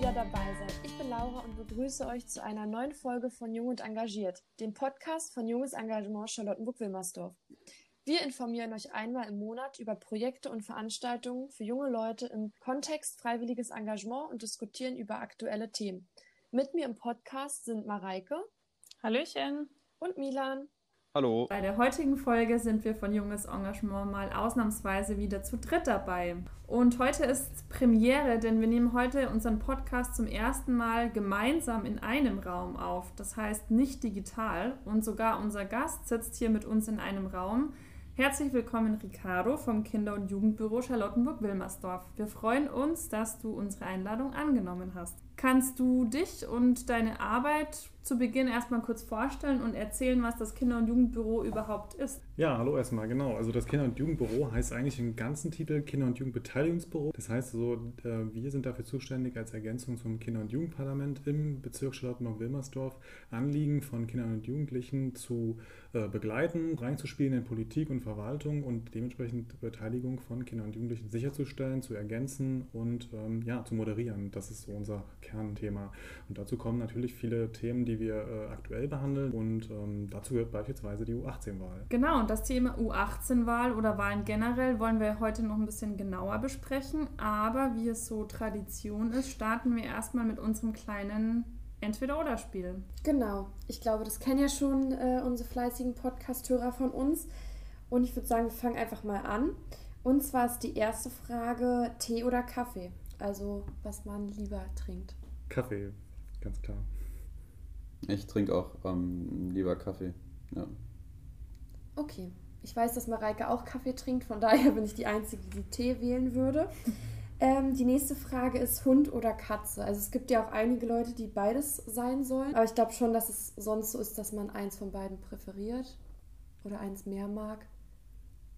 wieder dabei seid. Ich bin Laura und begrüße euch zu einer neuen Folge von Jung und Engagiert, dem Podcast von Junges Engagement Charlottenburg-Wilmersdorf. Wir informieren euch einmal im Monat über Projekte und Veranstaltungen für junge Leute im Kontext freiwilliges Engagement und diskutieren über aktuelle Themen. Mit mir im Podcast sind Mareike. Hallöchen. Und Milan. Hallo. Bei der heutigen Folge sind wir von Junges Engagement mal ausnahmsweise wieder zu dritt dabei. Und heute ist Premiere, denn wir nehmen heute unseren Podcast zum ersten Mal gemeinsam in einem Raum auf. Das heißt nicht digital. Und sogar unser Gast sitzt hier mit uns in einem Raum. Herzlich willkommen, Ricardo vom Kinder- und Jugendbüro Charlottenburg-Wilmersdorf. Wir freuen uns, dass du unsere Einladung angenommen hast. Kannst du dich und deine Arbeit zu Beginn erstmal kurz vorstellen und erzählen, was das Kinder- und Jugendbüro überhaupt ist? Ja, hallo erstmal, genau. Also das Kinder- und Jugendbüro heißt eigentlich im ganzen Titel Kinder- und Jugendbeteiligungsbüro. Das heißt so, äh, wir sind dafür zuständig als Ergänzung zum Kinder- und Jugendparlament im Bezirk Charlottenburg-Wilmersdorf, Anliegen von Kindern und Jugendlichen zu äh, begleiten, reinzuspielen in Politik und Verwaltung und dementsprechend Beteiligung von Kindern und Jugendlichen sicherzustellen, zu ergänzen und ähm, ja, zu moderieren. Das ist so unser Kernthema. Und dazu kommen natürlich viele Themen, die wir äh, aktuell behandeln und ähm, dazu gehört beispielsweise die U18-Wahl. Genau, und das Thema U18-Wahl oder Wahlen generell wollen wir heute noch ein bisschen genauer besprechen. Aber wie es so Tradition ist, starten wir erstmal mit unserem kleinen Entweder-Oder-Spiel. Genau, ich glaube, das kennen ja schon äh, unsere fleißigen Podcast-Hörer von uns. Und ich würde sagen, wir fangen einfach mal an. Und zwar ist die erste Frage Tee oder Kaffee? Also, was man lieber trinkt. Kaffee, ganz klar. Ich trinke auch ähm, lieber Kaffee. Ja. Okay. Ich weiß, dass Mareike auch Kaffee trinkt, von daher bin ich die Einzige, die Tee wählen würde. Ähm, die nächste Frage ist Hund oder Katze. Also es gibt ja auch einige Leute, die beides sein sollen. Aber ich glaube schon, dass es sonst so ist, dass man eins von beiden präferiert oder eins mehr mag.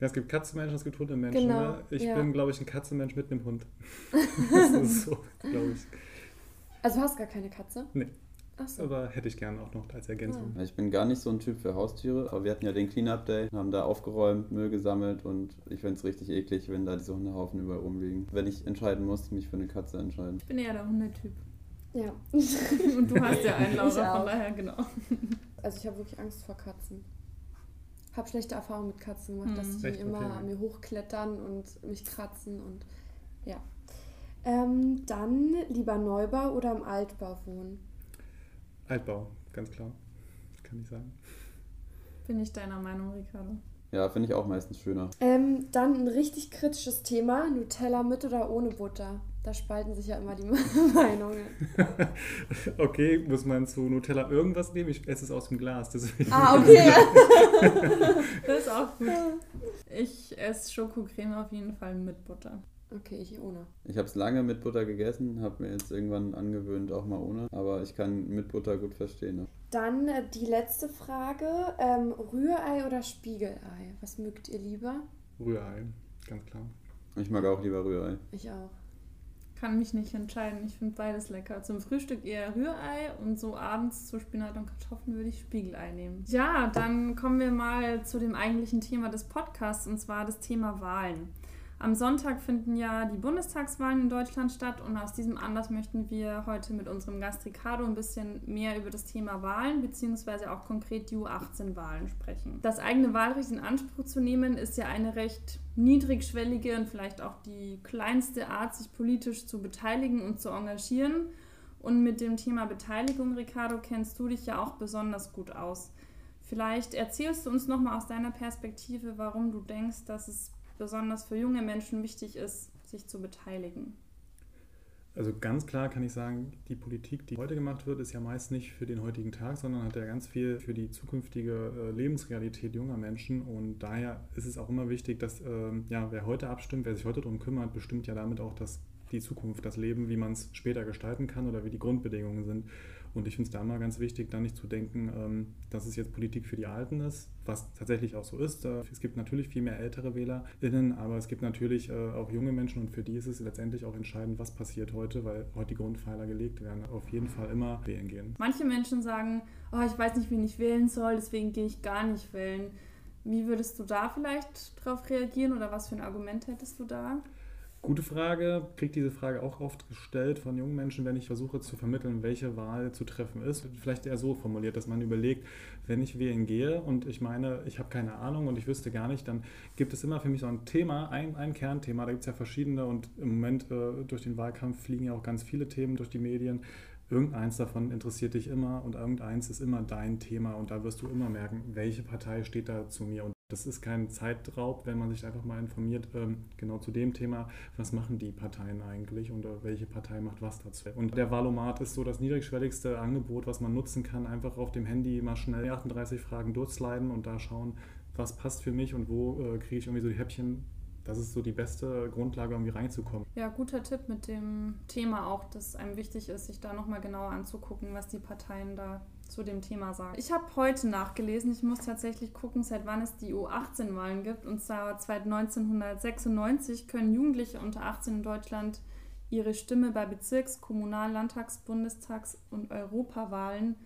Ja, es gibt Katzenmenschen, es gibt Hundemenschen. Genau, ne? Ich ja. bin, glaube ich, ein Katzenmensch mit einem Hund. das ist so, glaube ich. Also du hast gar keine Katze? Nee. Ach so. Aber hätte ich gerne auch noch als Ergänzung. Ich bin gar nicht so ein Typ für Haustiere, aber wir hatten ja den Cleanup Day, haben da aufgeräumt, Müll gesammelt und ich finde es richtig eklig, wenn da diese Hundehaufen überall rumliegen. Wenn ich entscheiden muss, mich für eine Katze entscheiden. Ich bin eher der Hundetyp. Ja. Und du hast ja einen, Ich Laura, auch. von daher genau. Also ich habe wirklich Angst vor Katzen. Habe schlechte Erfahrungen mit Katzen gemacht, Hm. dass die Echt? immer Okay. an mir hochklettern und mich kratzen und ja. Ähm, dann lieber Neubau oder im Altbau wohnen? Altbau, ganz klar. Kann ich sagen. Bin ich deiner Meinung, Ricardo? Ja, finde ich auch meistens schöner. Ähm, dann ein richtig kritisches Thema, Nutella mit oder ohne Butter. Da spalten sich ja immer die Meinungen. okay, muss man zu Nutella irgendwas nehmen? Ich esse es aus dem Glas, deswegen. Ah, okay. Das ist auch gut. Ich esse Schokocreme auf jeden Fall mit Butter. Okay, ich ohne. Ich habe es lange mit Butter gegessen, habe mir jetzt irgendwann angewöhnt, auch mal ohne. Aber ich kann mit Butter gut verstehen. Ne? Dann äh, die letzte Frage, ähm, Rührei oder Spiegelei? Was mögt ihr lieber? Rührei, ganz klar. Ich mag auch lieber Rührei. Ich auch. Kann mich nicht entscheiden. Ich finde beides lecker. Zum Frühstück eher Rührei und so abends zu Spinat und Kartoffeln würde ich Spiegelei nehmen. Ja, dann kommen wir mal zu dem eigentlichen Thema des Podcasts und zwar das Thema Wahlen. Am Sonntag finden ja die Bundestagswahlen in Deutschland statt und aus diesem Anlass möchten wir heute mit unserem Gast Ricardo ein bisschen mehr über das Thema Wahlen bzw. auch konkret die U18-Wahlen sprechen. Das eigene Wahlrecht in Anspruch zu nehmen ist ja eine recht niedrigschwellige und vielleicht auch die kleinste Art, sich politisch zu beteiligen und zu engagieren. Und mit dem Thema Beteiligung, Ricardo, kennst du dich ja auch besonders gut aus. Vielleicht erzählst du uns nochmal aus deiner Perspektive, warum du denkst, dass es besonders für junge Menschen wichtig ist, sich zu beteiligen. Also ganz klar kann ich sagen, die Politik, die heute gemacht wird, ist ja meist nicht für den heutigen Tag, sondern hat ja ganz viel für die zukünftige äh, Lebensrealität junger Menschen. Und daher ist es auch immer wichtig, dass ähm, ja, wer heute abstimmt, wer sich heute darum kümmert, bestimmt ja damit auch das, die Zukunft, das Leben, wie man es später gestalten kann oder wie die Grundbedingungen sind. Und ich finde es da mal ganz wichtig, da nicht zu denken, ähm, dass es jetzt Politik für die Alten ist, was tatsächlich auch so ist. Äh, Es gibt natürlich viel mehr ältere WählerInnen, aber es gibt natürlich äh, auch junge Menschen und für die ist es letztendlich auch entscheidend, was passiert heute, weil heute die Grundpfeiler gelegt werden. Auf jeden Fall immer wählen gehen. Manche Menschen sagen, oh, ich weiß nicht, wen ich wählen soll, deswegen gehe ich gar nicht wählen. Wie würdest du da vielleicht drauf reagieren oder was für ein Argument hättest du da? Gute Frage. Kriege diese Frage auch oft gestellt von jungen Menschen, wenn ich versuche zu vermitteln, welche Wahl zu treffen ist. Vielleicht eher so formuliert, dass man überlegt, wenn ich wählen gehe und ich meine, ich habe keine Ahnung und ich wüsste gar nicht, dann gibt es immer für mich so ein Thema, ein, ein Kernthema. Da gibt es ja verschiedene und im Moment äh, durch den Wahlkampf fliegen ja auch ganz viele Themen durch die Medien. Irgendeins davon interessiert dich immer und irgendeins ist immer dein Thema und da wirst du immer merken, welche Partei steht da zu mir. Und das ist kein Zeitraub, wenn man sich einfach mal informiert, ähm, genau zu dem Thema, was machen die Parteien eigentlich und äh, welche Partei macht was dazu. Und der Valomat ist so das niedrigschwelligste Angebot, was man nutzen kann. Einfach auf dem Handy mal schnell 38 Fragen durchsliden und da schauen, was passt für mich und wo äh, kriege ich irgendwie so die Häppchen das ist so die beste Grundlage, um hier reinzukommen. Ja, guter Tipp mit dem Thema auch, dass einem wichtig ist, sich da nochmal genauer anzugucken, was die Parteien da zu dem Thema sagen. Ich habe heute nachgelesen, ich muss tatsächlich gucken, seit wann es die U18-Wahlen gibt. Und zwar seit 1996 können Jugendliche unter 18 in Deutschland ihre Stimme bei Bezirks-, Kommunal-, Landtags-, Bundestags- und Europawahlen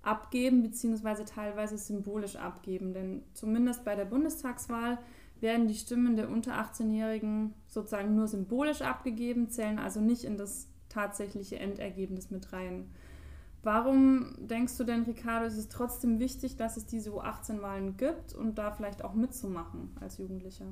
abgeben, beziehungsweise teilweise symbolisch abgeben. Denn zumindest bei der Bundestagswahl werden die Stimmen der unter 18-Jährigen sozusagen nur symbolisch abgegeben, zählen also nicht in das tatsächliche Endergebnis mit rein. Warum denkst du denn, Ricardo, ist es trotzdem wichtig, dass es diese U18-Wahlen gibt und da vielleicht auch mitzumachen als Jugendlicher?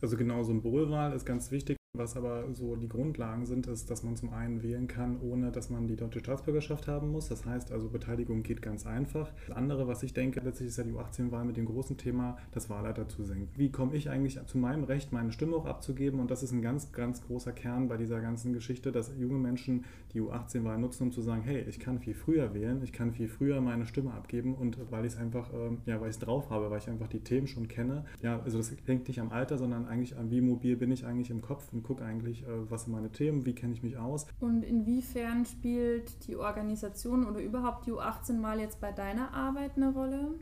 Also genau, Symbolwahl ist ganz wichtig. Was aber so die Grundlagen sind, ist, dass man zum einen wählen kann, ohne dass man die deutsche Staatsbürgerschaft haben muss. Das heißt also, Beteiligung geht ganz einfach. Das andere, was ich denke, letztlich ist ja die U18-Wahl mit dem großen Thema, das Wahlalter zu senken. Wie komme ich eigentlich zu meinem Recht, meine Stimme auch abzugeben? Und das ist ein ganz, ganz großer Kern bei dieser ganzen Geschichte, dass junge Menschen die U18-Wahl nutzen, um zu sagen, hey, ich kann viel früher wählen, ich kann viel früher meine Stimme abgeben und weil ich es einfach, ähm, ja, weil ich es drauf habe, weil ich einfach die Themen schon kenne. Ja, also das hängt nicht am Alter, sondern eigentlich an, wie mobil bin ich eigentlich im Kopf und gucke eigentlich, äh, was sind meine Themen, wie kenne ich mich aus. Und inwiefern spielt die Organisation oder überhaupt die U18 mal jetzt bei deiner Arbeit eine Rolle?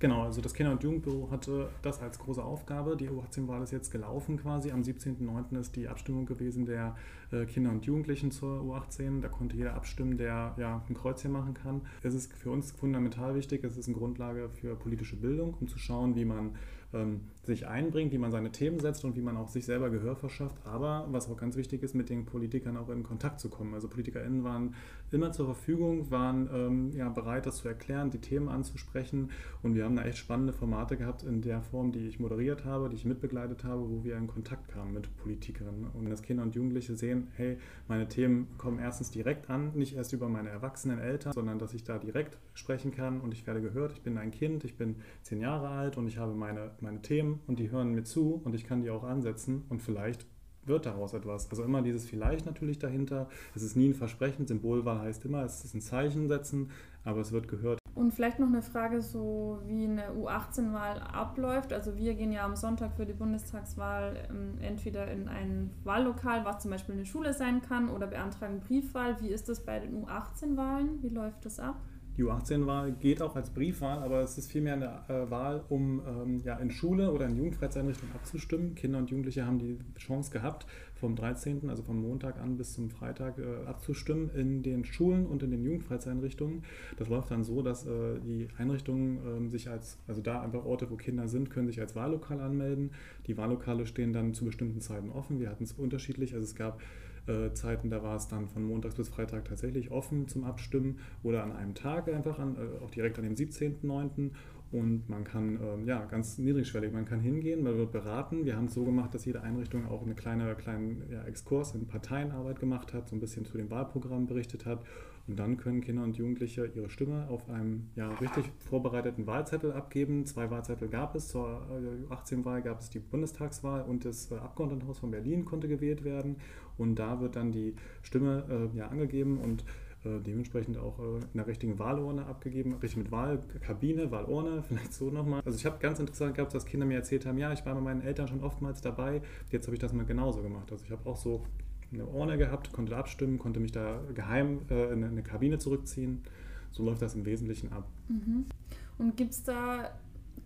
Genau, also das Kinder- und Jugendbüro hatte das als große Aufgabe. Die U18-Wahl ist jetzt gelaufen quasi. Am 17.09. ist die Abstimmung gewesen der äh, Kinder und Jugendlichen zur U18. Da konnte jeder abstimmen, der ja ein Kreuzchen machen kann. Es ist für uns fundamental wichtig, es ist eine Grundlage für politische Bildung, um zu schauen, wie man ähm, sich einbringt, wie man seine Themen setzt und wie man auch sich selber Gehör verschafft. Aber was auch ganz wichtig ist, mit den Politikern auch in Kontakt zu kommen. Also PolitikerInnen waren immer zur Verfügung, waren ähm, ja, bereit, das zu erklären, die Themen anzusprechen. Und wir haben da echt spannende Formate gehabt in der Form, die ich moderiert habe, die ich mitbegleitet habe, wo wir in Kontakt kamen mit Politikerinnen. Und dass Kinder und Jugendliche sehen, hey, meine Themen kommen erstens direkt an, nicht erst über meine erwachsenen Eltern, sondern dass ich da direkt sprechen kann und ich werde gehört. Ich bin ein Kind, ich bin zehn Jahre alt und ich habe meine meine Themen und die hören mir zu und ich kann die auch ansetzen und vielleicht wird daraus etwas. Also immer dieses vielleicht natürlich dahinter. Es ist nie ein Versprechen. Symbolwahl heißt immer, es ist ein Zeichen setzen, aber es wird gehört. Und vielleicht noch eine Frage, so wie eine U18-Wahl abläuft. Also wir gehen ja am Sonntag für die Bundestagswahl ähm, entweder in ein Wahllokal, was zum Beispiel eine Schule sein kann, oder beantragen Briefwahl. Wie ist das bei den U18-Wahlen? Wie läuft das ab? Die U18-Wahl geht auch als Briefwahl, aber es ist vielmehr eine äh, Wahl, um ähm, ja, in Schule oder in Jugendfreizeiteinrichtungen abzustimmen. Kinder und Jugendliche haben die Chance gehabt, vom 13., also vom Montag an bis zum Freitag äh, abzustimmen in den Schulen und in den Jugendfreizeiteinrichtungen. Das läuft dann so, dass äh, die Einrichtungen ähm, sich als, also da einfach Orte, wo Kinder sind, können sich als Wahllokal anmelden. Die Wahllokale stehen dann zu bestimmten Zeiten offen. Wir hatten es unterschiedlich, also es gab Zeiten, da war es dann von Montags bis Freitag tatsächlich offen zum Abstimmen oder an einem Tag einfach, an, äh, auch direkt an dem 17.09. Und man kann, ähm, ja, ganz niedrigschwellig, man kann hingehen, man wird beraten. Wir haben es so gemacht, dass jede Einrichtung auch eine kleine, kleinen ja, Exkurs in Parteienarbeit gemacht hat, so ein bisschen zu dem Wahlprogramm berichtet hat und dann können Kinder und Jugendliche ihre Stimme auf einem ja, richtig vorbereiteten Wahlzettel abgeben. Zwei Wahlzettel gab es. Zur 18-Wahl äh, gab es die Bundestagswahl und das äh, Abgeordnetenhaus von Berlin konnte gewählt werden. Und da wird dann die Stimme äh, ja, angegeben und äh, dementsprechend auch äh, in der richtigen Wahlurne abgegeben, richtig mit Wahlkabine, Wahlurne, vielleicht so nochmal. Also ich habe ganz interessant gehabt, dass Kinder mir erzählt haben, ja, ich war bei meinen Eltern schon oftmals dabei, jetzt habe ich das mal genauso gemacht. Also ich habe auch so eine Urne gehabt, konnte abstimmen, konnte mich da geheim äh, in eine Kabine zurückziehen. So läuft das im Wesentlichen ab. Mhm. Und gibt es da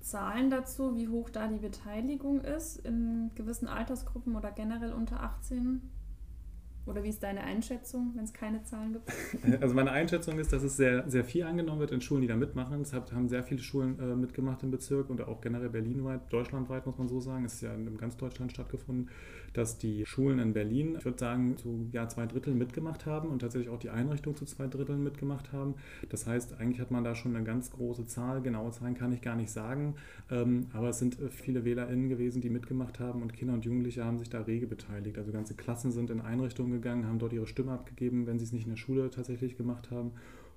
Zahlen dazu, wie hoch da die Beteiligung ist in gewissen Altersgruppen oder generell unter 18? Oder wie ist deine Einschätzung, wenn es keine Zahlen gibt? Also meine Einschätzung ist, dass es sehr, sehr viel angenommen wird in Schulen, die da mitmachen. Es haben sehr viele Schulen äh, mitgemacht im Bezirk und auch generell berlinweit, deutschlandweit muss man so sagen. Es ist ja in ganz Deutschland stattgefunden, dass die Schulen in Berlin, ich würde sagen, zu ja, zwei Dritteln mitgemacht haben und tatsächlich auch die Einrichtung zu zwei Dritteln mitgemacht haben. Das heißt, eigentlich hat man da schon eine ganz große Zahl. Genaue Zahlen kann ich gar nicht sagen. Ähm, aber es sind äh, viele WählerInnen gewesen, die mitgemacht haben und Kinder und Jugendliche haben sich da rege beteiligt. Also ganze Klassen sind in Einrichtungen gegangen, haben dort ihre Stimme abgegeben, wenn sie es nicht in der Schule tatsächlich gemacht haben.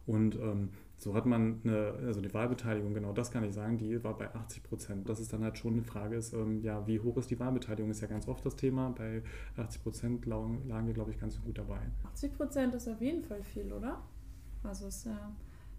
Und ähm, so hat man eine, also die Wahlbeteiligung, genau das kann ich sagen, die war bei 80 Prozent. Das ist dann halt schon eine Frage, ist, ähm, ja, wie hoch ist die Wahlbeteiligung? Ist ja ganz oft das Thema. Bei 80 Prozent lagen, lagen wir, glaube ich, ganz gut dabei. 80 Prozent ist auf jeden Fall viel, oder? Also ist ja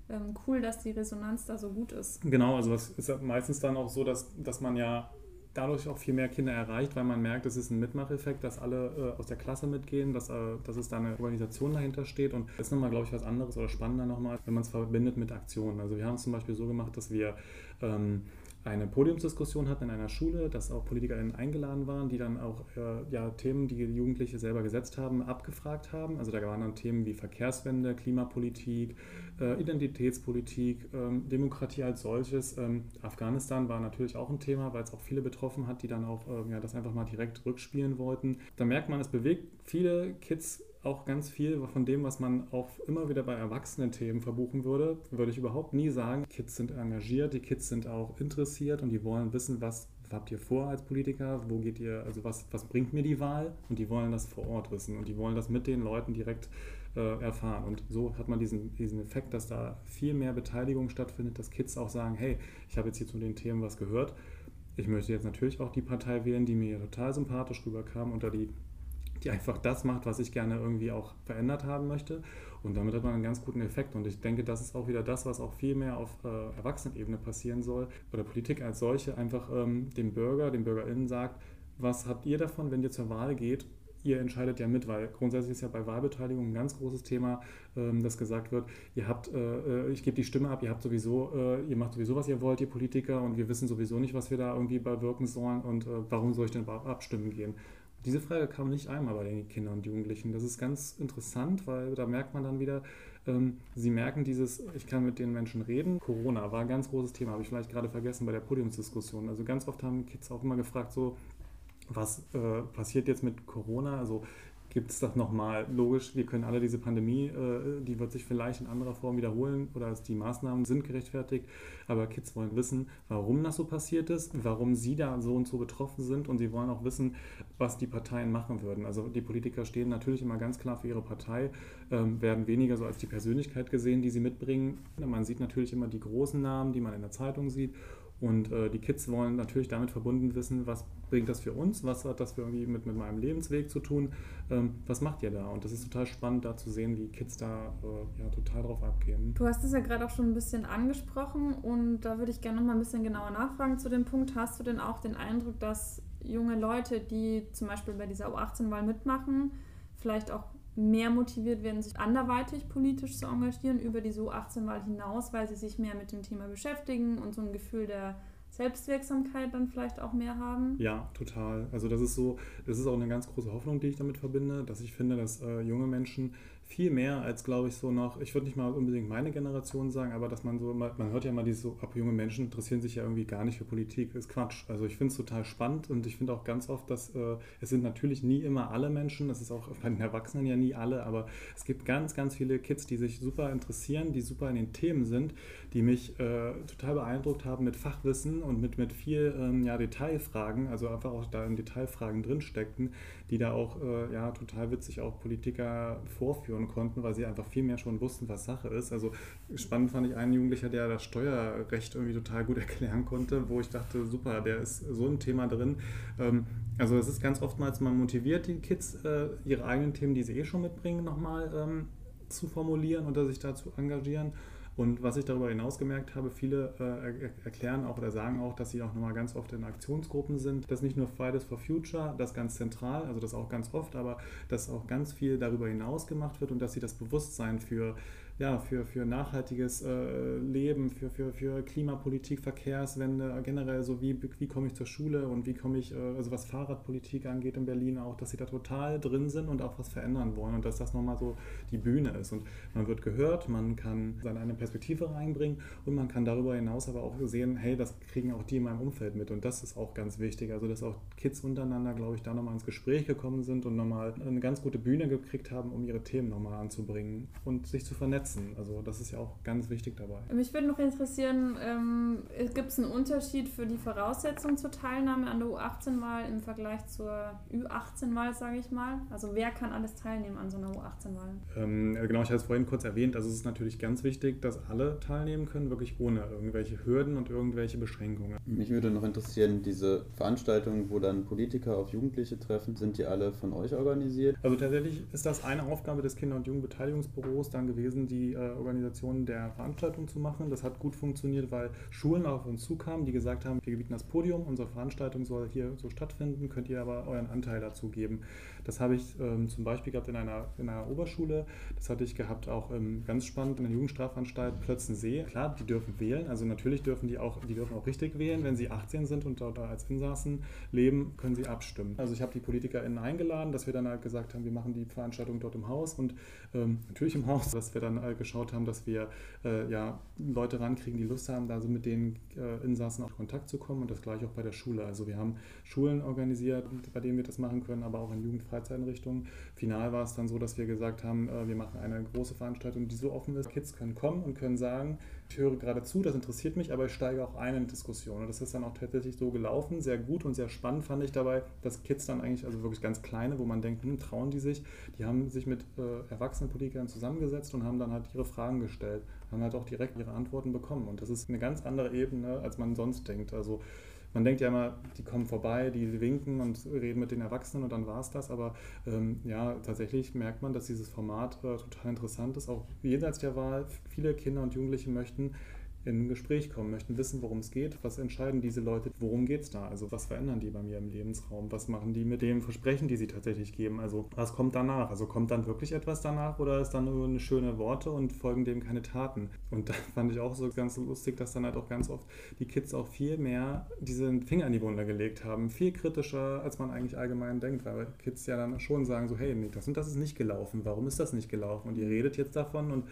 ähm, cool, dass die Resonanz da so gut ist. Genau, also es ist ja meistens dann auch so, dass, dass man ja dadurch auch viel mehr Kinder erreicht, weil man merkt, es ist ein Mitmacheffekt, dass alle äh, aus der Klasse mitgehen, dass, äh, dass es da eine Organisation dahinter steht. Und das ist nochmal, glaube ich, was anderes oder spannender nochmal, wenn man es verbindet mit Aktionen. Also wir haben es zum Beispiel so gemacht, dass wir ähm, eine Podiumsdiskussion hatten in einer Schule, dass auch PolitikerInnen eingeladen waren, die dann auch äh, ja, Themen, die Jugendliche selber gesetzt haben, abgefragt haben. Also da waren dann Themen wie Verkehrswende, Klimapolitik, äh, Identitätspolitik, ähm, Demokratie als solches. Ähm, Afghanistan war natürlich auch ein Thema, weil es auch viele betroffen hat, die dann auch äh, ja, das einfach mal direkt rückspielen wollten. Da merkt man, es bewegt viele Kids auch ganz viel von dem, was man auch immer wieder bei Erwachsenen-Themen verbuchen würde, würde ich überhaupt nie sagen. Kids sind engagiert, die Kids sind auch interessiert und die wollen wissen, was habt ihr vor als Politiker, wo geht ihr, also was, was bringt mir die Wahl und die wollen das vor Ort wissen und die wollen das mit den Leuten direkt äh, erfahren. Und so hat man diesen, diesen Effekt, dass da viel mehr Beteiligung stattfindet, dass Kids auch sagen, hey, ich habe jetzt hier zu den Themen was gehört. Ich möchte jetzt natürlich auch die Partei wählen, die mir total sympathisch rüberkam, unter die die einfach das macht, was ich gerne irgendwie auch verändert haben möchte. Und damit hat man einen ganz guten Effekt. Und ich denke, das ist auch wieder das, was auch viel mehr auf äh, Erwachsenenebene passieren soll. Oder Politik als solche einfach ähm, dem Bürger, den BürgerInnen sagt, was habt ihr davon, wenn ihr zur Wahl geht? Ihr entscheidet ja mit, weil grundsätzlich ist ja bei Wahlbeteiligung ein ganz großes Thema, ähm, dass gesagt wird, ihr habt, äh, äh ich gebe die Stimme ab, ihr habt sowieso, äh, ihr macht sowieso, was ihr wollt, ihr Politiker, und wir wissen sowieso nicht, was wir da irgendwie bewirken sollen und äh, warum soll ich denn abstimmen gehen? Diese Frage kam nicht einmal bei den Kindern und Jugendlichen. Das ist ganz interessant, weil da merkt man dann wieder, ähm, sie merken dieses, ich kann mit den Menschen reden. Corona war ein ganz großes Thema, habe ich vielleicht gerade vergessen bei der Podiumsdiskussion. Also ganz oft haben Kids auch immer gefragt, so, was äh, passiert jetzt mit Corona? Also gibt es doch nochmal, logisch, wir können alle diese Pandemie, äh, die wird sich vielleicht in anderer Form wiederholen oder die Maßnahmen sind gerechtfertigt, aber Kids wollen wissen, warum das so passiert ist, warum sie da so und so betroffen sind und sie wollen auch wissen, was die Parteien machen würden. Also die Politiker stehen natürlich immer ganz klar für ihre Partei, ähm, werden weniger so als die Persönlichkeit gesehen, die sie mitbringen. Man sieht natürlich immer die großen Namen, die man in der Zeitung sieht und äh, die Kids wollen natürlich damit verbunden wissen, was bringt das für uns, was hat das für irgendwie mit, mit meinem Lebensweg zu tun, ähm, was macht ihr da? Und das ist total spannend, da zu sehen, wie Kids da äh, ja, total drauf abgehen. Du hast es ja gerade auch schon ein bisschen angesprochen und da würde ich gerne noch mal ein bisschen genauer nachfragen zu dem Punkt. Hast du denn auch den Eindruck, dass junge Leute, die zum Beispiel bei dieser U18-Wahl mitmachen, vielleicht auch mehr motiviert werden, sich anderweitig politisch zu engagieren über die so 18-Wahl hinaus, weil sie sich mehr mit dem Thema beschäftigen und so ein Gefühl der Selbstwirksamkeit dann vielleicht auch mehr haben? Ja, total. Also das ist so, das ist auch eine ganz große Hoffnung, die ich damit verbinde, dass ich finde, dass äh, junge Menschen viel mehr als, glaube ich, so noch, ich würde nicht mal unbedingt meine Generation sagen, aber dass man so, man hört ja mal dieses so, ab junge Menschen interessieren sich ja irgendwie gar nicht für Politik, ist Quatsch. Also ich finde es total spannend und ich finde auch ganz oft, dass äh, es sind natürlich nie immer alle Menschen, das ist auch bei den Erwachsenen ja nie alle, aber es gibt ganz, ganz viele Kids, die sich super interessieren, die super in den Themen sind, die mich äh, total beeindruckt haben mit Fachwissen und mit, mit viel ähm, ja, Detailfragen, also einfach auch da in Detailfragen drinsteckten, die da auch äh, ja, total witzig auch Politiker vorführen konnten, weil sie einfach viel mehr schon wussten, was Sache ist. Also spannend fand ich einen Jugendlicher, der das Steuerrecht irgendwie total gut erklären konnte, wo ich dachte, super, der ist so ein Thema drin. Ähm, also es ist ganz oftmals, man motiviert die Kids, äh, ihre eigenen Themen, die sie eh schon mitbringen, nochmal ähm, zu formulieren oder sich da zu engagieren. Und was ich darüber hinaus gemerkt habe, viele äh, erklären auch oder sagen auch, dass sie auch nochmal ganz oft in Aktionsgruppen sind. Das ist nicht nur Fridays for Future, das ganz zentral, also das auch ganz oft, aber dass auch ganz viel darüber hinaus gemacht wird und dass sie das Bewusstsein für ja, für, für nachhaltiges äh, Leben, für, für, für Klimapolitik, Verkehrswende, generell so wie, wie komme ich zur Schule und wie komme ich, äh, also was Fahrradpolitik angeht in Berlin auch, dass sie da total drin sind und auch was verändern wollen und dass das nochmal so die Bühne ist. Und man wird gehört, man kann seine eine Perspektive reinbringen und man kann darüber hinaus aber auch sehen, hey, das kriegen auch die in meinem Umfeld mit und das ist auch ganz wichtig. Also dass auch Kids untereinander, glaube ich, da nochmal ins Gespräch gekommen sind und nochmal eine ganz gute Bühne gekriegt haben, um ihre Themen nochmal anzubringen und sich zu vernetzen. Also das ist ja auch ganz wichtig dabei. Mich würde noch interessieren, ähm, gibt es einen Unterschied für die Voraussetzungen zur Teilnahme an der U18-Wahl im Vergleich zur Ü18-Wahl, sage ich mal? Also wer kann alles teilnehmen an so einer U18-Wahl? Ähm, genau, ich hatte es vorhin kurz erwähnt. Also es ist natürlich ganz wichtig, dass alle teilnehmen können, wirklich ohne irgendwelche Hürden und irgendwelche Beschränkungen. Mich würde noch interessieren, diese Veranstaltungen, wo dann Politiker auf Jugendliche treffen, sind die alle von euch organisiert? Also tatsächlich ist das eine Aufgabe des Kinder- und Jugendbeteiligungsbüros dann gewesen, die äh, Organisation der Veranstaltung zu machen. Das hat gut funktioniert, weil Schulen auf uns zukamen, die gesagt haben, wir bieten das Podium, unsere Veranstaltung soll hier so stattfinden, könnt ihr aber euren Anteil dazu geben. Das habe ich ähm, zum Beispiel gehabt in einer, in einer Oberschule, das hatte ich gehabt auch ähm, ganz spannend in der Jugendstrafanstalt Plötzensee. Klar, die dürfen wählen, also natürlich dürfen die auch, die dürfen auch richtig wählen, wenn sie 18 sind und dort als Insassen leben, können sie abstimmen. Also ich habe die PolitikerInnen eingeladen, dass wir dann halt gesagt haben, wir machen die Veranstaltung dort im Haus und ähm, natürlich im Haus, dass wir dann äh, geschaut haben, dass wir äh, ja, Leute rankriegen, die Lust haben, da so mit den äh, Insassen auch Kontakt zu kommen und das gleiche auch bei der Schule. Also wir haben Schulen organisiert, bei denen wir das machen können, aber auch in Jugendfreizeiteinrichtungen. Final war es dann so, dass wir gesagt haben, äh, wir machen eine große Veranstaltung, die so offen ist. Kids können kommen und können sagen, ich höre gerade zu, das interessiert mich, aber ich steige auch ein in Diskussion. Und das ist dann auch tatsächlich so gelaufen, sehr gut und sehr spannend fand ich dabei, dass Kids dann eigentlich, also wirklich ganz kleine, wo man denkt, hm, trauen die sich, die haben sich mit äh, Erwachsenenpolitikern zusammengesetzt und haben dann halt ihre Fragen gestellt, haben halt auch direkt ihre Antworten bekommen. Und das ist eine ganz andere Ebene, als man sonst denkt. Also man denkt ja immer, die kommen vorbei, die winken und reden mit den Erwachsenen und dann war es das. Aber ähm, ja, tatsächlich merkt man, dass dieses Format äh, total interessant ist. Auch jenseits der Wahl, viele Kinder und Jugendliche möchten in ein Gespräch kommen, möchten wissen, worum es geht. Was entscheiden diese Leute? Worum geht es da? Also was verändern die bei mir im Lebensraum? Was machen die mit dem Versprechen, die sie tatsächlich geben? Also was kommt danach? Also kommt dann wirklich etwas danach oder ist dann nur eine schöne Worte und folgen dem keine Taten? Und da fand ich auch so ganz lustig, dass dann halt auch ganz oft die Kids auch viel mehr diesen Finger in die Wunde gelegt haben. Viel kritischer, als man eigentlich allgemein denkt, weil Kids ja dann schon sagen so, hey, das und das ist nicht gelaufen. Warum ist das nicht gelaufen? Und ihr redet jetzt davon und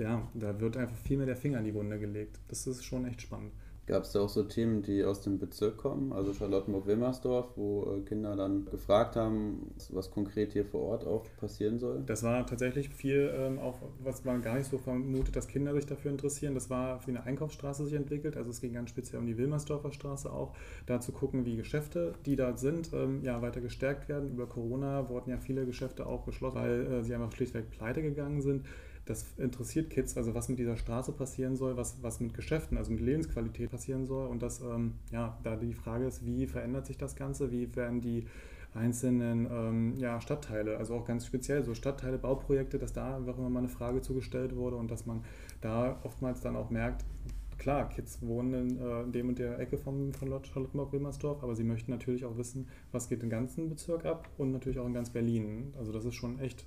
ja, da wird einfach viel mehr der Finger in die Wunde gelegt. Das ist schon echt spannend. Gab es da auch so Themen, die aus dem Bezirk kommen, also Charlottenburg-Wilmersdorf, wo äh, Kinder dann gefragt haben, was konkret hier vor Ort auch passieren soll? Das war tatsächlich viel, ähm, auch was man gar nicht so vermutet, dass Kinder sich dafür interessieren. Das war wie eine Einkaufsstraße sich entwickelt, also es ging ganz speziell um die Wilmersdorfer Straße auch, da zu gucken, wie Geschäfte, die da sind, ähm, ja, weiter gestärkt werden. Über Corona wurden ja viele Geschäfte auch geschlossen, weil äh, sie einfach schlichtweg pleite gegangen sind das interessiert Kids, also was mit dieser Straße passieren soll, was, was mit Geschäften, also mit Lebensqualität passieren soll. Und das, ähm, ja, da die Frage ist, wie verändert sich das Ganze, wie werden die einzelnen ähm, ja, Stadtteile, also auch ganz speziell so Stadtteile, Bauprojekte, dass da einfach immer mal eine Frage zugestellt wurde und dass man da oftmals dann auch merkt, klar, Kids wohnen in, äh, dem und der Ecke vom, von Charlottenburg-Wilmersdorf, aber sie möchten natürlich auch wissen, was geht im ganzen Bezirk ab und natürlich auch in ganz Berlin. Also das ist schon echt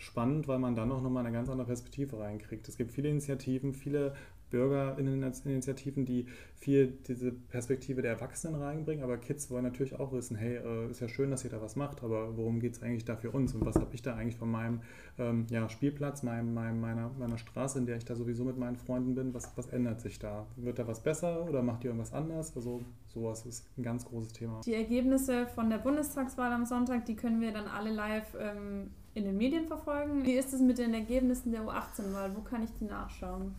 spannend, weil man dann auch nochmal eine ganz andere Perspektive reinkriegt. Es gibt viele Initiativen, viele Bürgerinitiativen, die viel diese Perspektive der Erwachsenen reinbringen, aber Kids wollen natürlich auch wissen, hey, äh, ist ja schön, dass ihr da was macht, aber worum geht es eigentlich da für uns und was habe ich da eigentlich von meinem ähm, ja, Spielplatz, meinem, meinem, meiner, meiner Straße, in der ich da sowieso mit meinen Freunden bin, was, was ändert sich da? Wird da was besser oder macht ihr irgendwas anders? Also sowas ist ein ganz großes Thema. Die Ergebnisse von der Bundestagswahl am Sonntag, die können wir dann alle live ähm, in den Medien verfolgen. Wie ist es mit den Ergebnissen der U18-Wahl? Wo kann ich die nachschauen?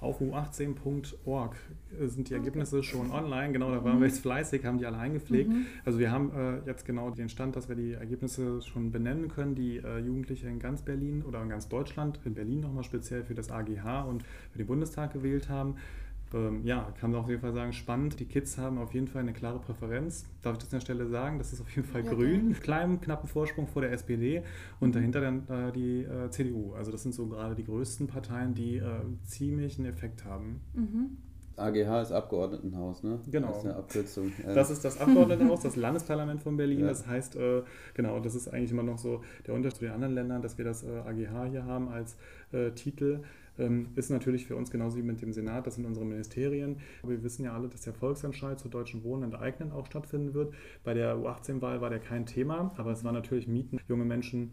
Auf u18.org sind die Ergebnisse okay. schon online. Genau, da waren mhm. wir jetzt fleißig, haben die alle eingepflegt. Mhm. Also wir haben äh, jetzt genau den Stand, dass wir die Ergebnisse schon benennen können, die äh, Jugendliche in ganz Berlin oder in ganz Deutschland, in Berlin nochmal speziell für das AGH und für den Bundestag gewählt haben ähm, ja, kann man auf jeden Fall sagen, spannend. Die Kids haben auf jeden Fall eine klare Präferenz. Darf ich das an der Stelle sagen? Das ist auf jeden Fall ja, grün. Okay. Kleinen, knappen Vorsprung vor der SPD und mhm. dahinter dann äh, die äh, CDU. Also das sind so gerade die größten Parteien, die äh, ziemlich einen Effekt haben. Mhm. AGH ist Abgeordnetenhaus, ne? Genau. Das ist eine Abkürzung. Das ist das Abgeordnetenhaus, das Landesparlament von Berlin. Ja. Das heißt, äh, genau, das ist eigentlich immer noch so der Unterschied zu den anderen Ländern, dass wir das äh, AGH hier haben als äh, Titel. Ähm, ist natürlich für uns genauso wie mit dem Senat, das sind unsere Ministerien. Wir wissen ja alle, dass der Volksentscheid zur deutschen Wohnen und Eignen auch stattfinden wird. Bei der U18-Wahl war der kein Thema, aber es war natürlich Mieten. Junge Menschen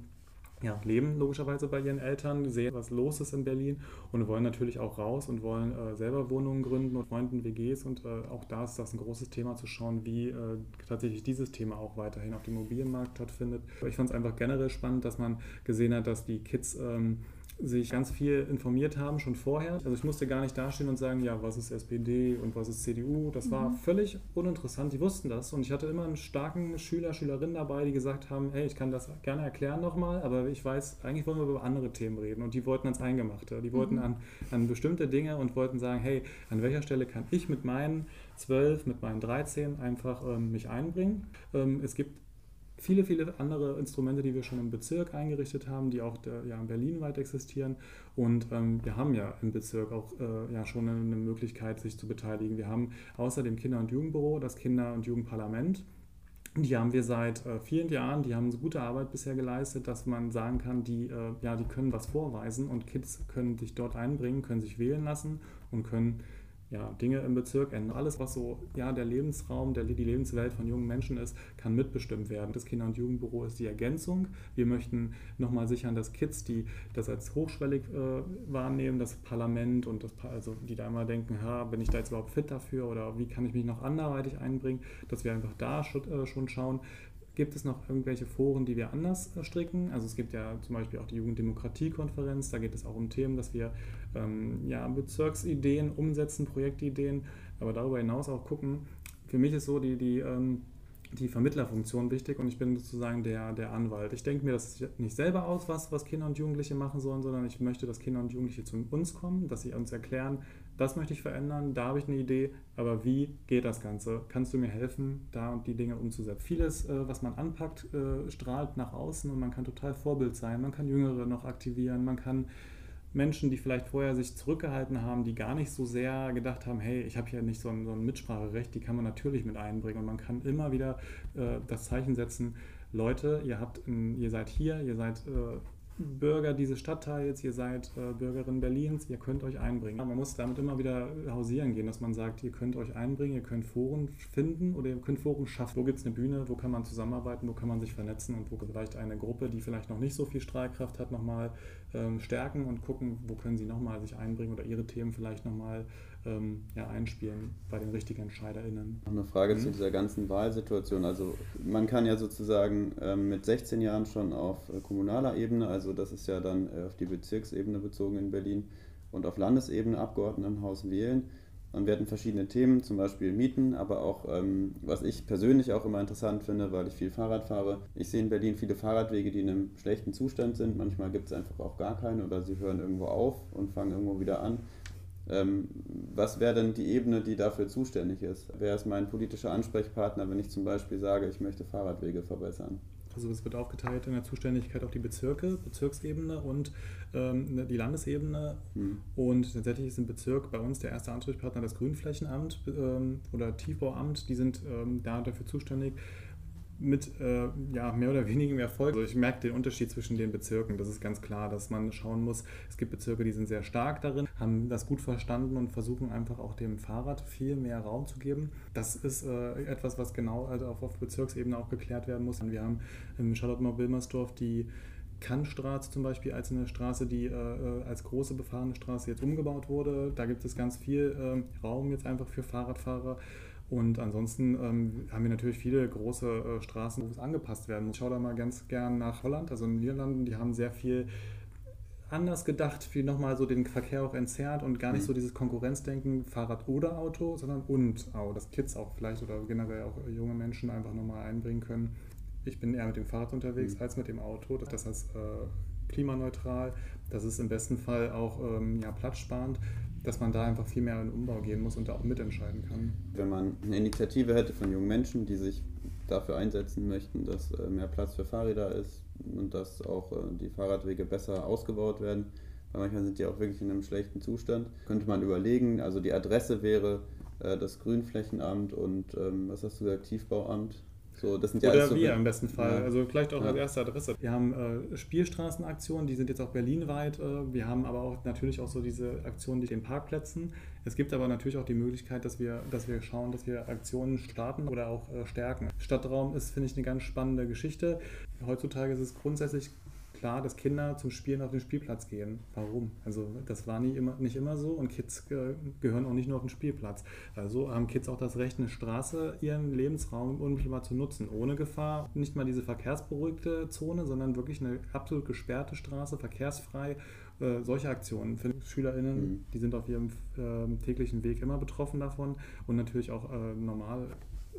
ja, leben logischerweise bei ihren Eltern, sehen, was los ist in Berlin und wollen natürlich auch raus und wollen äh, selber Wohnungen gründen und Freunden WGs und äh, auch da ist das ein großes Thema zu schauen, wie äh, tatsächlich dieses Thema auch weiterhin auf dem Immobilienmarkt stattfindet. Ich fand es einfach generell spannend, dass man gesehen hat, dass die Kids ähm, sich ganz viel informiert haben schon vorher. Also ich musste gar nicht dastehen und sagen, ja, was ist SPD und was ist CDU. Das mhm. war völlig uninteressant. Die wussten das und ich hatte immer einen starken Schüler, Schülerinnen dabei, die gesagt haben, hey, ich kann das gerne erklären nochmal, aber ich weiß, eigentlich wollen wir über andere Themen reden und die wollten ans Eingemachte. Die wollten mhm. an, an bestimmte Dinge und wollten sagen, hey, an welcher Stelle kann ich mit meinen 12, mit meinen 13 einfach ähm, mich einbringen. Ähm, es gibt viele, viele andere Instrumente, die wir schon im Bezirk eingerichtet haben, die auch der, ja, in Berlin weit existieren. Und ähm, wir haben ja im Bezirk auch äh, ja, schon eine, Möglichkeit, sich zu beteiligen. Wir haben außer dem Kinder- und Jugendbüro das Kinder- und Jugendparlament. Die haben wir seit äh, vielen Jahren, die haben so gute Arbeit bisher geleistet, dass man sagen kann, die, äh, ja, die können was vorweisen und Kids können sich dort einbringen, können sich wählen lassen und können ja, Dinge im Bezirk ändern. Alles, was so ja, der Lebensraum, der, die Lebenswelt von jungen Menschen ist, kann mitbestimmt werden. Das Kinder- und Jugendbüro ist die Ergänzung. Wir möchten nochmal sichern, dass Kids, die das als hochschwellig äh, wahrnehmen, das Parlament und das, also die da immer denken, ha, bin ich da jetzt überhaupt fit dafür oder wie kann ich mich noch anderweitig einbringen, dass wir einfach da äh, schon schauen, Gibt es noch irgendwelche Foren, die wir anders äh, stricken? Also es gibt ja zum Beispiel auch die Jugenddemokratiekonferenz, da geht es auch um Themen, dass wir ähm, ja, Bezirksideen umsetzen, Projektideen, aber darüber hinaus auch gucken. Für mich ist so die, die ähm, die Vermittlerfunktion wichtig und ich bin sozusagen der, der Anwalt. Ich denke mir das nicht selber aus, was, was Kinder und Jugendliche machen sollen, sondern ich möchte, dass Kinder und Jugendliche zu uns kommen, dass sie uns erklären, das möchte ich verändern, da habe ich eine Idee, aber wie geht das Ganze? Kannst du mir helfen, da und die Dinge umzusetzen? Vieles, äh, was man anpackt, äh, strahlt nach außen und man kann total Vorbild sein. Man kann Jüngere noch aktivieren, man kann Menschen, die vielleicht vorher sich zurückgehalten haben, die gar nicht so sehr gedacht haben, hey, ich habe hier nicht so ein, so ein, Mitspracherecht, die kann man natürlich mit einbringen und man kann immer wieder äh, das Zeichen setzen, Leute, ihr habt, ihr seid hier, ihr seid äh, Bürger dieses Stadtteils, ihr seid äh, Bürgerin Berlins, ihr könnt euch einbringen. Man muss damit immer wieder hausieren gehen, dass man sagt, ihr könnt euch einbringen, ihr könnt Foren finden oder ihr könnt Foren schaffen. Wo gibt es eine Bühne, wo kann man zusammenarbeiten, wo kann man sich vernetzen und wo vielleicht eine Gruppe, die vielleicht noch nicht so viel Strahlkraft hat, nochmal ähm, stärken und gucken, wo können sie nochmal sich einbringen oder ihre Themen vielleicht nochmal ähm, ja, einspielen bei den richtigen EntscheiderInnen. Noch eine Frage mhm. zu dieser ganzen Wahlsituation. Also man kann ja sozusagen ähm, mit 16 Jahren schon auf äh, kommunaler Ebene, also das ist ja dann äh, auf die Bezirksebene bezogen in Berlin und auf Landesebene Abgeordnetenhaus wählen. Und wir hatten verschiedene Themen, zum Beispiel Mieten, aber auch, ähm, was ich persönlich auch immer interessant finde, weil ich viel Fahrrad fahre. Ich sehe in Berlin viele Fahrradwege, die in einem schlechten Zustand sind. Manchmal gibt es einfach auch gar keine oder sie hören irgendwo auf und fangen irgendwo wieder an. Ähm, was wäre denn die Ebene, die dafür zuständig ist? Wer ist mein politischer Ansprechpartner, wenn ich zum Beispiel sage, ich möchte Fahrradwege verbessern? Also es wird aufgeteilt in der Zuständigkeit auf die Bezirke, Bezirksebene und ähm, ne, die Landesebene. Hm. Und tatsächlich ist im Bezirk bei uns der erste Ansprechpartner das Grünflächenamt ähm, oder Tiefbauamt. Die sind ähm, da dafür zuständig mit äh, ja, mehr oder weniger Erfolg. Also ich merke den Unterschied zwischen den Bezirken. Das ist ganz klar, dass man schauen muss. Es gibt Bezirke, die sind sehr stark darin, haben das gut verstanden und versuchen einfach auch dem Fahrrad viel mehr Raum zu geben. Das ist äh, etwas, was genau also auf, auf Bezirksebene auch geklärt werden muss. Wir haben in Charlottenburg-Wilmersdorf die Kannstraße zum Beispiel als eine Straße, die äh, äh, als große befahrene Straße jetzt umgebaut wurde. Da gibt es ganz viel äh, Raum jetzt einfach für Fahrradfahrer. Und ansonsten ähm, haben wir natürlich viele große äh, Straßen, wo es angepasst werden muss. Ich schaue da mal ganz gern nach Holland, also in den Niederlanden, die haben sehr viel anders gedacht, wie nochmal so den Verkehr auch entzerrt und gar nicht mhm. so dieses Konkurrenzdenken, Fahrrad oder Auto, sondern und auch, dass Kids auch vielleicht oder generell auch junge Menschen einfach nochmal einbringen können. Ich bin eher mit dem Fahrrad unterwegs mhm. als mit dem Auto. Das heißt äh, klimaneutral, das ist im besten Fall auch ähm, ja, platzsparend dass man da einfach viel mehr in den Umbau gehen muss und da auch mitentscheiden kann. Wenn man eine Initiative hätte von jungen Menschen, die sich dafür einsetzen möchten, dass äh, mehr Platz für Fahrräder ist und dass auch äh, die Fahrradwege besser ausgebaut werden, weil manchmal sind die auch wirklich in einem schlechten Zustand, könnte man überlegen, also die Adresse wäre äh, das Grünflächenamt und ähm, was hast du gesagt, Tiefbauamt? So, das sind ja Oder so wir im besten Fall. Ja. Also vielleicht auch Ja. als erste Adresse. Wir haben äh, Spielstraßenaktionen, die sind jetzt auch berlinweit. Äh, wir haben aber auch natürlich auch so diese Aktionen mit den Parkplätzen. Es gibt aber natürlich auch die Möglichkeit, dass wir, dass wir schauen, dass wir Aktionen starten oder auch äh, stärken. Stadtraum ist, finde ich, eine ganz spannende Geschichte. Heutzutage ist es grundsätzlich klar, dass Kinder zum Spielen auf den Spielplatz gehen. Warum? Also das war nie immer, nicht immer so und Kids äh, gehören auch nicht nur auf den Spielplatz. Also haben Kids auch das Recht, eine Straße, ihren Lebensraum unmittelbar zu nutzen, ohne Gefahr. Nicht mal diese verkehrsberuhigte Zone, sondern wirklich eine absolut gesperrte Straße, verkehrsfrei. Äh, solche Aktionen für SchülerInnen, Mhm. die sind auf ihrem ähm, täglichen Weg immer betroffen davon und natürlich auch äh, normal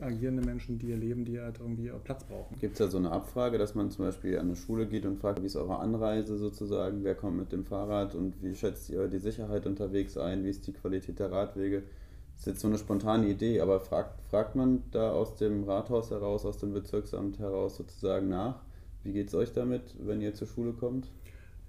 agierende Menschen, die ihr Leben, die halt irgendwie Platz brauchen. Gibt es da so eine Abfrage, dass man zum Beispiel an eine Schule geht und fragt, wie ist eure Anreise sozusagen, wer kommt mit dem Fahrrad und wie schätzt ihr die Sicherheit unterwegs ein, wie ist die Qualität der Radwege? Das ist jetzt so eine spontane Idee, aber fragt, fragt man da aus dem Rathaus heraus, aus dem Bezirksamt heraus sozusagen nach? Wie geht es euch damit, wenn ihr zur Schule kommt?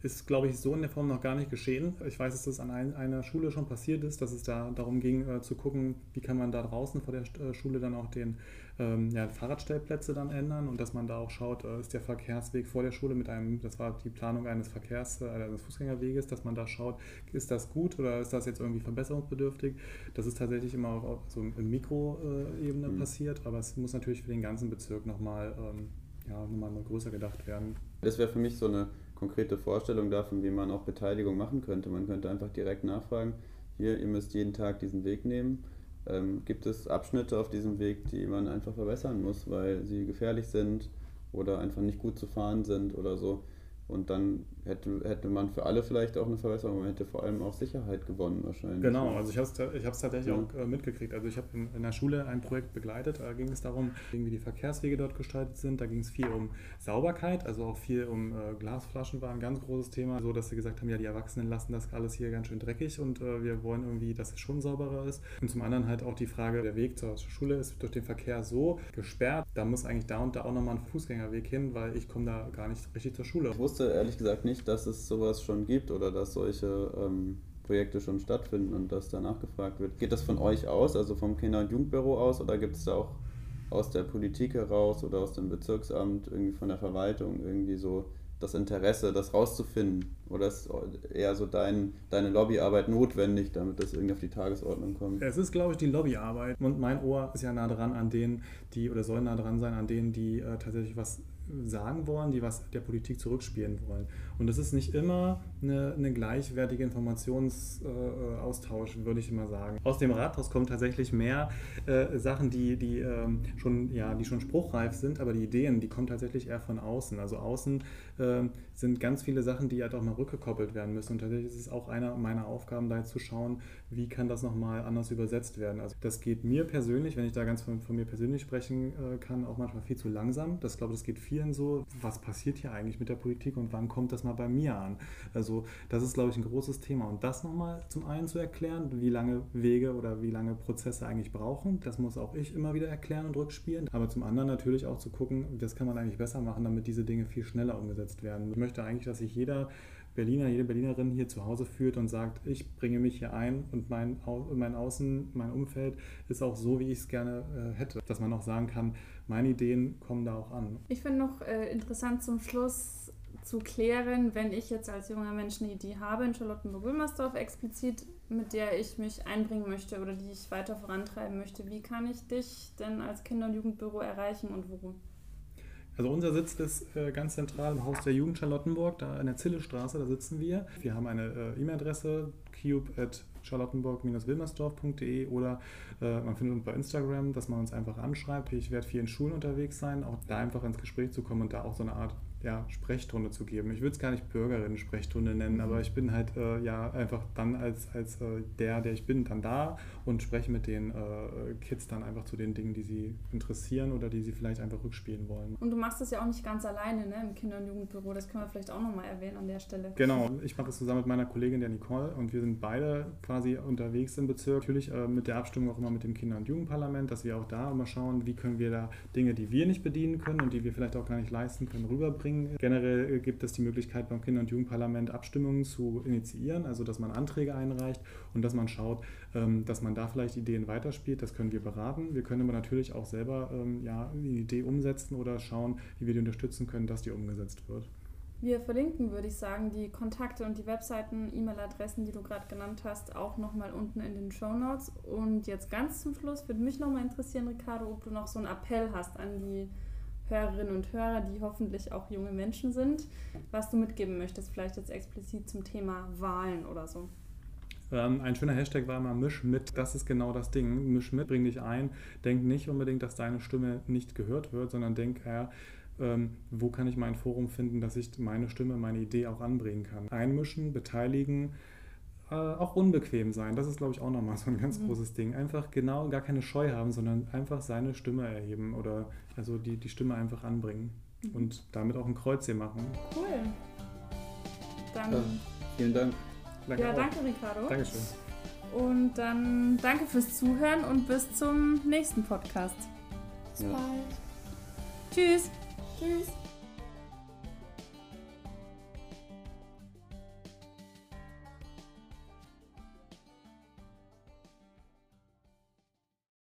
Ist, glaube ich, so in der Form noch gar nicht geschehen. Ich weiß, dass das an ein, einer Schule schon passiert ist, dass es da darum ging, äh, zu gucken, wie kann man da draußen vor der äh, Schule dann auch den ähm, ja, Fahrradstellplätze dann ändern und dass man da auch schaut, äh, ist der Verkehrsweg vor der Schule mit einem, das war die Planung eines Verkehrs, äh, eines Fußgängerweges, dass man da schaut, ist das gut oder ist das jetzt irgendwie verbesserungsbedürftig? Das ist tatsächlich immer auch so in Mikroebene Mhm. passiert, aber es muss natürlich für den ganzen Bezirk nochmal ähm, ja, nochmal größer gedacht werden. Das wäre für mich so eine konkrete Vorstellung davon, wie man auch Beteiligung machen könnte. Man könnte einfach direkt nachfragen, hier, ihr müsst jeden Tag diesen Weg nehmen. Ähm, gibt es Abschnitte auf diesem Weg, die man einfach verbessern muss, weil sie gefährlich sind oder einfach nicht gut zu fahren sind oder so? Und dann hätte, hätte man für alle vielleicht auch eine Verbesserung, man hätte vor allem auch Sicherheit gewonnen wahrscheinlich. Genau, also ich habe es tatsächlich Ja. auch äh, mitgekriegt. Also ich habe in, in der Schule ein Projekt begleitet, da ging es darum, wie die Verkehrswege dort gestaltet sind. Da ging es viel um Sauberkeit, also auch viel um äh, Glasflaschen war ein ganz großes Thema, so dass sie gesagt haben, ja die Erwachsenen lassen das alles hier ganz schön dreckig und äh, wir wollen irgendwie, dass es schon sauberer ist. Und zum anderen halt auch die Frage, der Weg zur Schule ist durch den Verkehr so gesperrt, da muss eigentlich da und da auch nochmal ein Fußgängerweg hin, weil ich komme da gar nicht richtig zur Schule. Ich wusste ehrlich gesagt nicht, dass es sowas schon gibt oder dass solche ähm, Projekte schon stattfinden und dass da nachgefragt wird. Geht das von euch aus, also vom Kinder- und Jugendbüro aus, oder gibt es da auch aus der Politik heraus oder aus dem Bezirksamt, irgendwie von der Verwaltung, irgendwie so das Interesse, das rauszufinden? Oder ist eher so dein, deine Lobbyarbeit notwendig, damit das irgendwie auf die Tagesordnung kommt? Es ist, glaube ich, die Lobbyarbeit. Und mein Ohr ist ja nah dran an denen, die, oder soll nah dran sein, an denen, die äh, tatsächlich was sagen wollen, die was der Politik zurückspielen wollen. Und das ist nicht immer eine, eine gleichwertige Informationsaustausch, würde ich immer sagen. Aus dem Rathaus kommen tatsächlich mehr äh, Sachen, die, die, ähm, schon, ja, die schon spruchreif sind, aber die Ideen, die kommen tatsächlich eher von außen. Also außen äh, sind ganz viele Sachen, die halt auch mal rückgekoppelt werden müssen. Und tatsächlich ist es auch einer meiner Aufgaben, da jetzt zu schauen, wie kann das nochmal anders übersetzt werden. Also das geht mir persönlich, wenn ich da ganz von, von mir persönlich sprechen äh, kann, auch manchmal viel zu langsam. Das glaube ich, das geht vielen so. Was passiert hier eigentlich mit der Politik und wann kommt das mal bei mir an? Also das ist, glaube ich, ein großes Thema. Und das nochmal zum einen zu erklären, wie lange Wege oder wie lange Prozesse eigentlich brauchen, das muss auch ich immer wieder erklären und rückspielen. Aber zum anderen natürlich auch zu gucken, das kann man eigentlich besser machen, damit diese Dinge viel schneller umgesetzt werden. Ich möchte eigentlich, dass sich jeder Berliner, jede Berlinerin hier zu Hause führt und sagt, ich bringe mich hier ein und mein, mein Außen, mein Umfeld ist auch so, wie ich es gerne äh, hätte. Dass man auch sagen kann, meine Ideen kommen da auch an. Ich finde noch äh, interessant zum Schluss zu klären, wenn ich jetzt als junger Mensch eine Idee habe in Charlottenburg-Wilmersdorf explizit, mit der ich mich einbringen möchte oder die ich weiter vorantreiben möchte, wie kann ich dich denn als Kinder- und Jugendbüro erreichen und wo? Also unser Sitz ist äh, ganz zentral im Haus der Jugend Charlottenburg, da in der Zillestraße, da sitzen wir. Wir haben eine äh, E-Mail-Adresse, cube at charlottenburg-wilmersdorf.de oder man findet uns bei Instagram, dass man uns einfach anschreibt. Ich werde viel in Schulen unterwegs sein, auch da einfach ins Gespräch zu kommen und da auch so eine Art ja, Sprechstunde zu geben. Ich würde es gar nicht Bürgerinnen-Sprechstunde nennen, Mhm. aber ich bin halt äh, ja einfach dann als, als äh, der, der ich bin, dann da und spreche mit den äh, Kids dann einfach zu den Dingen, die sie interessieren oder die sie vielleicht einfach rückspielen wollen. Und du machst das ja auch nicht ganz alleine ne, im Kinder- und Jugendbüro, das können wir vielleicht auch nochmal erwähnen an der Stelle. Genau, ich mache das zusammen mit meiner Kollegin der Nicole und wir sind beide quasi unterwegs im Bezirk. Natürlich äh, mit der Abstimmung auch immer mit dem Kinder- und Jugendparlament, dass wir auch da immer schauen, wie können wir da Dinge, die wir nicht bedienen können und die wir vielleicht auch gar nicht leisten können, rüberbringen. Generell äh, gibt es die Möglichkeit beim Kinder- und Jugendparlament Abstimmungen zu initiieren, also dass man Anträge einreicht und dass man schaut, ähm, dass man da vielleicht Ideen weiterspielt. Das können wir beraten. Wir können aber natürlich auch selber ähm, ja, eine Idee umsetzen oder schauen, wie wir die unterstützen können, dass die umgesetzt wird. Wir verlinken, würde ich sagen, die Kontakte und die Webseiten, E-Mail-Adressen, die du gerade genannt hast, auch nochmal unten in den Show Notes. Und jetzt ganz zum Schluss würde mich nochmal interessieren, Ricardo, ob du noch so einen Appell hast an die Hörerinnen und Hörer, die hoffentlich auch junge Menschen sind, was du mitgeben möchtest, vielleicht jetzt explizit zum Thema Wahlen oder so. Ähm, ein schöner Hashtag war immer Misch mit, das ist genau das Ding. Misch mit, bring dich ein. Denk nicht unbedingt, dass deine Stimme nicht gehört wird, sondern denk eher, ähm, wo kann ich mein Forum finden, dass ich meine Stimme, meine Idee auch anbringen kann. Einmischen, beteiligen, äh, auch unbequem sein. Das ist, glaube ich, auch nochmal so ein ganz mhm. großes Ding. Einfach genau gar keine Scheu haben, sondern einfach seine Stimme erheben oder also die, die Stimme einfach anbringen mhm. und damit auch ein Kreuz hier machen. Cool. Dann ja, vielen Dank. Danke ja, auch. danke, Ricardo. Dankeschön. Und dann danke fürs Zuhören und bis zum nächsten Podcast. Bis ja. bald. Tschüss. Tschüss.